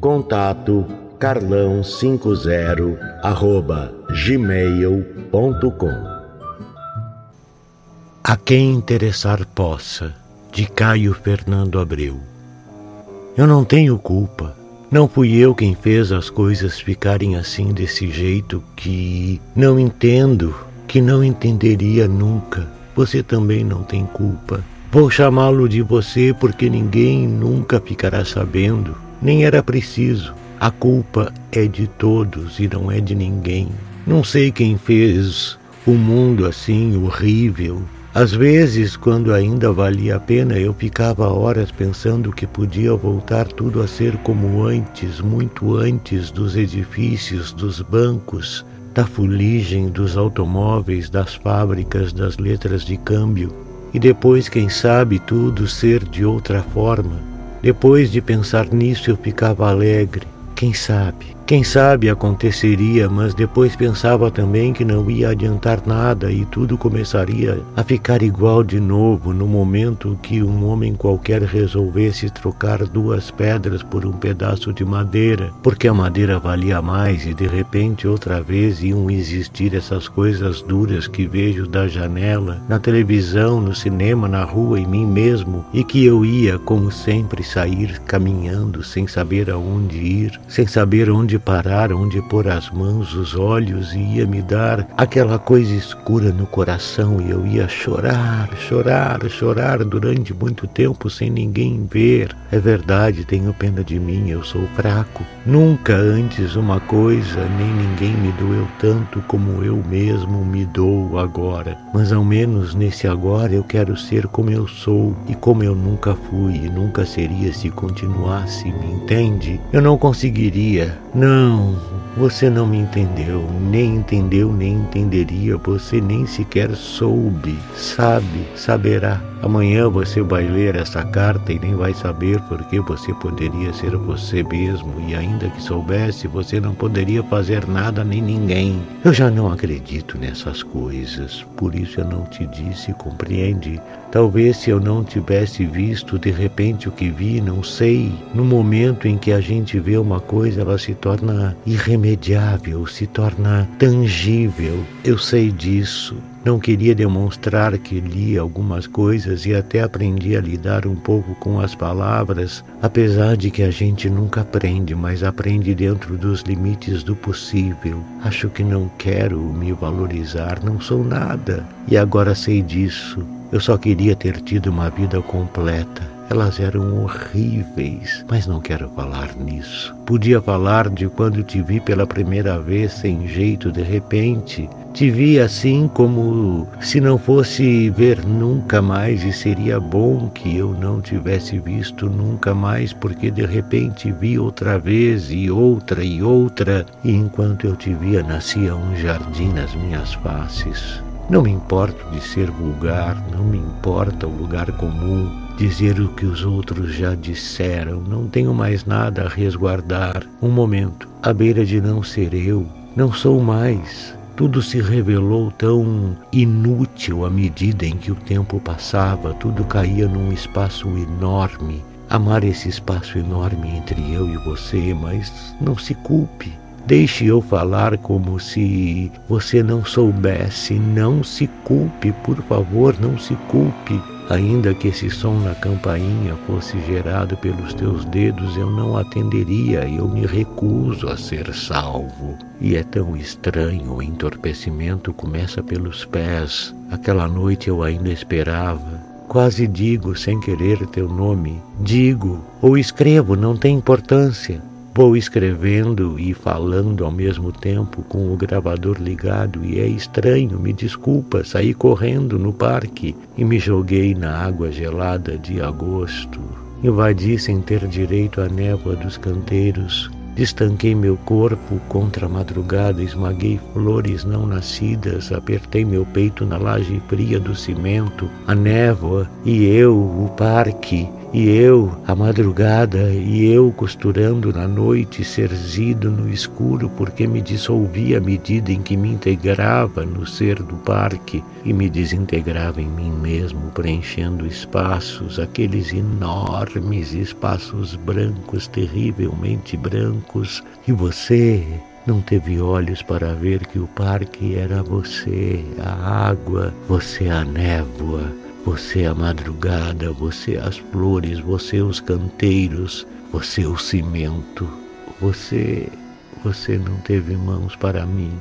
Contato carlão50 arroba gmail.com A quem interessar possa, de Caio Fernando Abreu. Eu não tenho culpa. Não fui eu quem fez as coisas ficarem assim desse jeito que não entendo, que não entenderia nunca. Você também não tem culpa. Vou chamá-lo de você porque ninguém nunca ficará sabendo nem era preciso. A culpa é de todos e não é de ninguém. Não sei quem fez o mundo assim horrível. Às vezes, quando ainda valia a pena, eu ficava horas pensando que podia voltar tudo a ser como antes, muito antes dos edifícios, dos bancos, da fuligem dos automóveis, das fábricas, das letras de câmbio. E depois, quem sabe, tudo ser de outra forma depois de pensar nisso, eu ficava alegre. Quem sabe? Quem sabe aconteceria, mas depois pensava também que não ia adiantar nada e tudo começaria a ficar igual de novo no momento que um homem qualquer resolvesse trocar duas pedras por um pedaço de madeira, porque a madeira valia mais e de repente outra vez iam existir essas coisas duras que vejo da janela, na televisão, no cinema, na rua, em mim mesmo, e que eu ia, como sempre, sair caminhando sem saber aonde ir, sem saber onde onde parar, onde pôr as mãos, os olhos, e ia me dar aquela coisa escura no coração, e eu ia chorar, chorar, chorar durante muito tempo sem ninguém ver. É verdade, tenho pena de mim, eu sou fraco. Nunca antes uma coisa, nem ninguém me doeu tanto como eu mesmo me dou agora. Mas ao menos nesse agora eu quero ser como eu sou e como eu nunca fui e nunca seria se continuasse, me entende? Eu não conseguiria, não, você não me entendeu, nem entendeu, nem entenderia, você nem sequer soube, sabe, saberá. Amanhã você vai ler essa carta e nem vai saber porque você poderia ser você mesmo, e ainda que soubesse, você não poderia fazer nada nem ninguém. Eu já não acredito nessas coisas, por isso eu não te disse, compreende? Talvez se eu não tivesse visto de repente o que vi, não sei. No momento em que a gente vê uma coisa, ela se torna irremediável, se torna tangível. Eu sei disso. Não queria demonstrar que li algumas coisas e até aprendi a lidar um pouco com as palavras, apesar de que a gente nunca aprende, mas aprende dentro dos limites do possível. Acho que não quero me valorizar, não sou nada. E agora sei disso. Eu só queria ter tido uma vida completa elas eram horríveis, mas não quero falar nisso. Podia falar de quando te vi pela primeira vez sem jeito de repente. Te vi assim como se não fosse ver nunca mais e seria bom que eu não tivesse visto nunca mais, porque de repente vi outra vez e outra e outra, e enquanto eu te via nascia um jardim nas minhas faces. Não me importo de ser vulgar, não me importa o lugar comum, dizer o que os outros já disseram. Não tenho mais nada a resguardar. Um momento, à beira de não ser eu, não sou mais. Tudo se revelou tão inútil à medida em que o tempo passava, tudo caía num espaço enorme. Amar esse espaço enorme entre eu e você, mas não se culpe. Deixe eu falar como se você não soubesse. Não se culpe, por favor, não se culpe. Ainda que esse som na campainha fosse gerado pelos teus dedos, eu não atenderia, eu me recuso a ser salvo. E é tão estranho, o entorpecimento começa pelos pés. Aquela noite eu ainda esperava. Quase digo sem querer teu nome. Digo ou escrevo, não tem importância. Vou escrevendo e falando ao mesmo tempo com o gravador ligado e é estranho, me desculpa, saí correndo no parque e me joguei na água gelada de agosto. Invadi sem ter direito à névoa dos canteiros. Destanquei meu corpo contra a madrugada, esmaguei flores não nascidas, apertei meu peito na laje fria do cimento, a névoa e eu, o parque, e eu, a madrugada, e eu costurando na noite, serzido no escuro, porque me dissolvia à medida em que me integrava no ser do parque e me desintegrava em mim mesmo, preenchendo espaços, aqueles enormes espaços brancos, terrivelmente brancos, e você, não teve olhos para ver que o parque era você, a água, você a névoa, você a madrugada, você as flores, você os canteiros, você o cimento. Você, você não teve mãos para mim.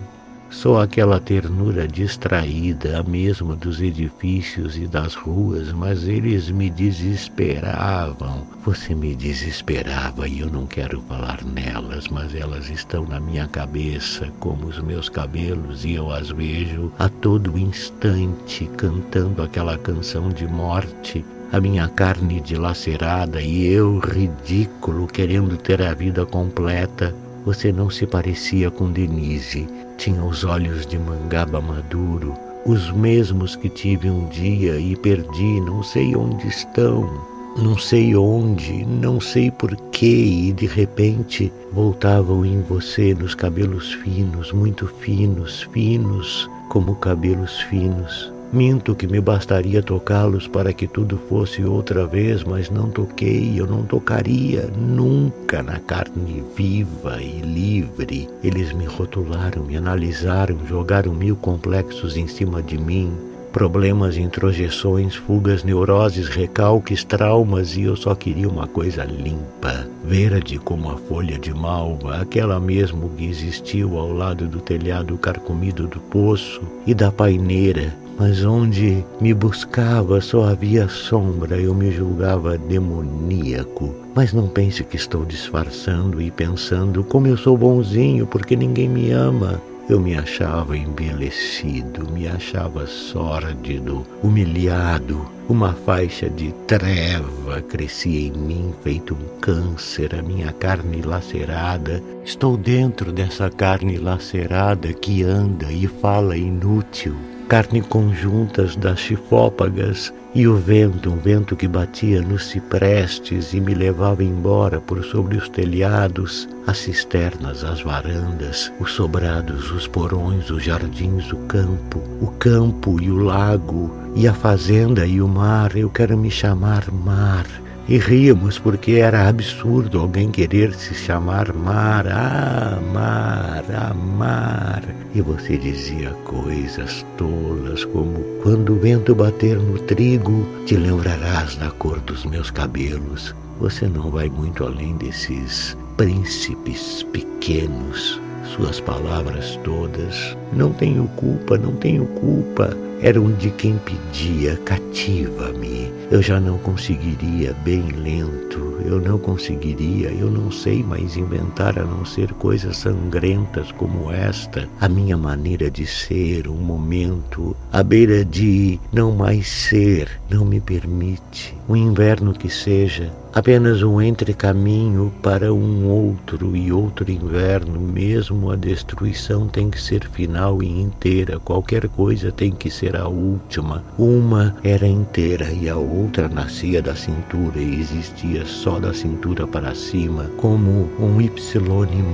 Só aquela ternura distraída, a mesma dos edifícios e das ruas, mas eles me desesperavam. Você me desesperava e eu não quero falar nelas, mas elas estão na minha cabeça, como os meus cabelos, e eu as vejo a todo instante cantando aquela canção de morte a minha carne dilacerada e eu, ridículo, querendo ter a vida completa. Você não se parecia com Denise. Tinha os olhos de mangaba maduro, os mesmos que tive um dia e perdi, não sei onde estão, não sei onde, não sei porquê, e de repente voltavam em você nos cabelos finos, muito finos, finos como cabelos finos. Minto que me bastaria tocá-los para que tudo fosse outra vez, mas não toquei, eu não tocaria nunca na carne viva e livre. Eles me rotularam, me analisaram, jogaram mil complexos em cima de mim, problemas, introjeções, fugas, neuroses, recalques, traumas, e eu só queria uma coisa limpa, verde como a folha de malva, aquela mesmo que existiu ao lado do telhado carcomido do poço e da paineira mas onde me buscava só havia sombra, eu me julgava demoníaco. Mas não pense que estou disfarçando e pensando como eu sou bonzinho porque ninguém me ama. Eu me achava embelecido, me achava sórdido, humilhado. Uma faixa de treva crescia em mim, feito um câncer, a minha carne lacerada. Estou dentro dessa carne lacerada que anda e fala inútil carne conjuntas das chifópagas e o vento, um vento que batia nos ciprestes e me levava embora por sobre os telhados, as cisternas, as varandas, os sobrados, os porões, os jardins, o campo, o campo e o lago, e a fazenda e o mar. Eu quero me chamar mar e ríamos porque era absurdo alguém querer se chamar Mar, ah, Mar, Amar. E você dizia coisas tolas como: quando o vento bater no trigo, te lembrarás da cor dos meus cabelos. Você não vai muito além desses príncipes pequenos. Suas palavras todas, não tenho culpa, não tenho culpa, eram de quem pedia: cativa-me. Eu já não conseguiria bem lento, eu não conseguiria, eu não sei mais inventar a não ser coisas sangrentas como esta, a minha maneira de ser, um momento à beira de não mais ser, não me permite. Um inverno que seja apenas um entrecaminho para um outro e outro inverno, mesmo a destruição tem que ser final e inteira, qualquer coisa tem que ser a última. Uma era inteira e a outra nascia da cintura e existia só da cintura para cima, como um Y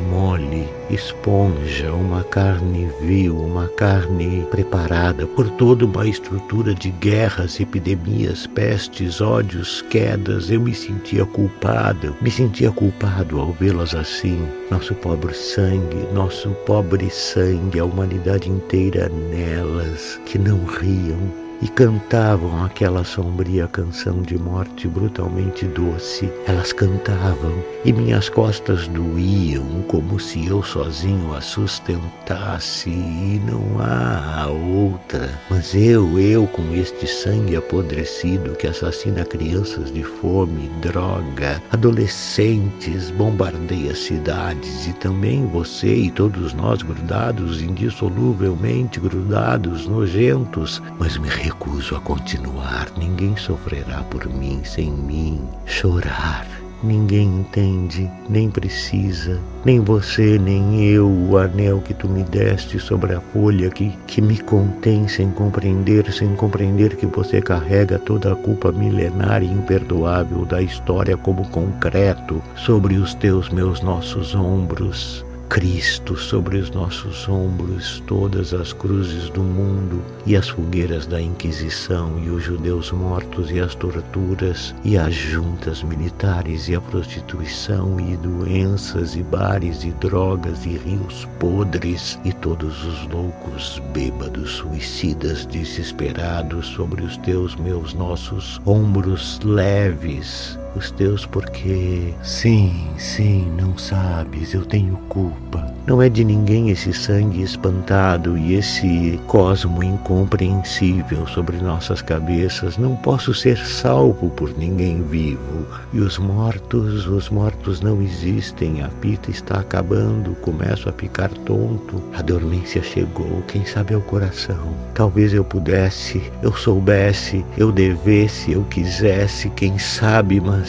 mole, esponja, uma carne vil, uma carne preparada por toda uma estrutura de guerras, epidemias, pestes, ódios, quedas. Eu me senti sentia culpado, me sentia culpado ao vê-las assim. Nosso pobre sangue, nosso pobre sangue, a humanidade inteira nelas, que não 黑影 e cantavam aquela sombria canção de morte brutalmente doce. Elas cantavam e minhas costas doíam como se eu sozinho a sustentasse e não há outra. Mas eu, eu com este sangue apodrecido que assassina crianças de fome, droga, adolescentes, bombardeia cidades e também você e todos nós grudados, indissoluvelmente grudados, nojentos, mas me recuso a continuar. Ninguém sofrerá por mim sem mim. Chorar. Ninguém entende, nem precisa, nem você, nem eu, o anel que tu me deste sobre a folha que, que me contém sem compreender, sem compreender que você carrega toda a culpa milenar e imperdoável da história como concreto sobre os teus, meus, nossos ombros. Cristo sobre os nossos ombros todas as cruzes do mundo e as fogueiras da Inquisição e os judeus mortos e as torturas e as juntas militares e a prostituição e doenças e bares e drogas e rios podres e todos os loucos bêbados suicidas desesperados sobre os teus meus nossos ombros leves os teus porque sim, sim, não sabes, eu tenho culpa. Não é de ninguém esse sangue espantado e esse cosmo incompreensível sobre nossas cabeças. Não posso ser salvo por ninguém vivo. E os mortos, os mortos não existem. A pita está acabando, começo a ficar tonto. A dormência chegou, quem sabe ao coração. Talvez eu pudesse, eu soubesse, eu devesse, eu quisesse, quem sabe, mas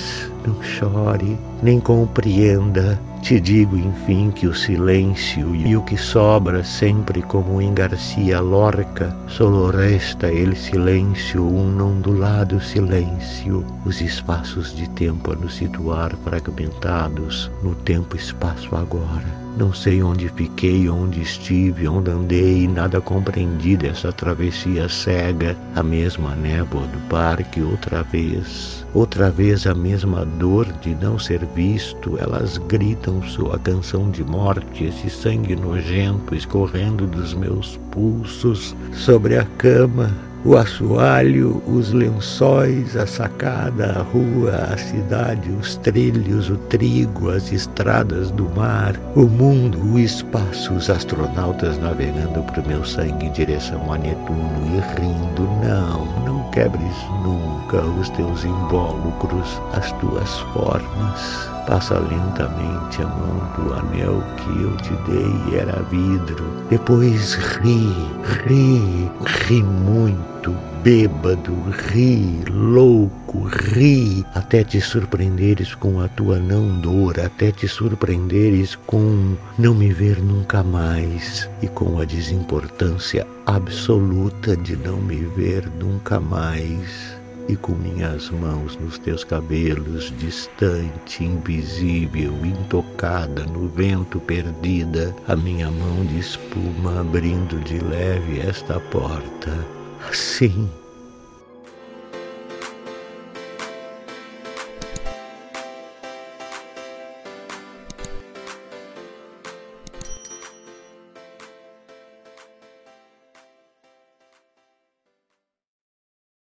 não chore, nem compreenda. Te digo, enfim, que o silêncio e o que sobra sempre como em Garcia Lorca, solo resta el silêncio, um ondulado silêncio, os espaços de tempo a nos situar fragmentados no tempo-espaço agora. Não sei onde fiquei, onde estive, onde andei, nada compreendi dessa travessia cega, a mesma névoa do parque outra vez. Outra vez a mesma dor de não ser visto, elas gritam sua canção de morte, esse sangue nojento escorrendo dos meus pulsos. Sobre a cama o assoalho, os lençóis, a sacada, a rua, a cidade, os trilhos, o trigo, as estradas do mar, o mundo, o espaço, os astronautas navegando por meu sangue em direção a Netuno e rindo. Não quebres nunca os teus invólucros, as tuas formas. Passa lentamente a mão do anel que eu te dei era vidro. Depois ri, ri, ri muito, bêbado, ri, louco, ri, até te surpreenderes com a tua não dor, até te surpreenderes com não me ver nunca mais e com a desimportância absoluta de não me ver nunca mais e com minhas mãos nos teus cabelos, distante, invisível, intocada, no vento perdida, a minha mão de espuma abrindo de leve esta porta. Assim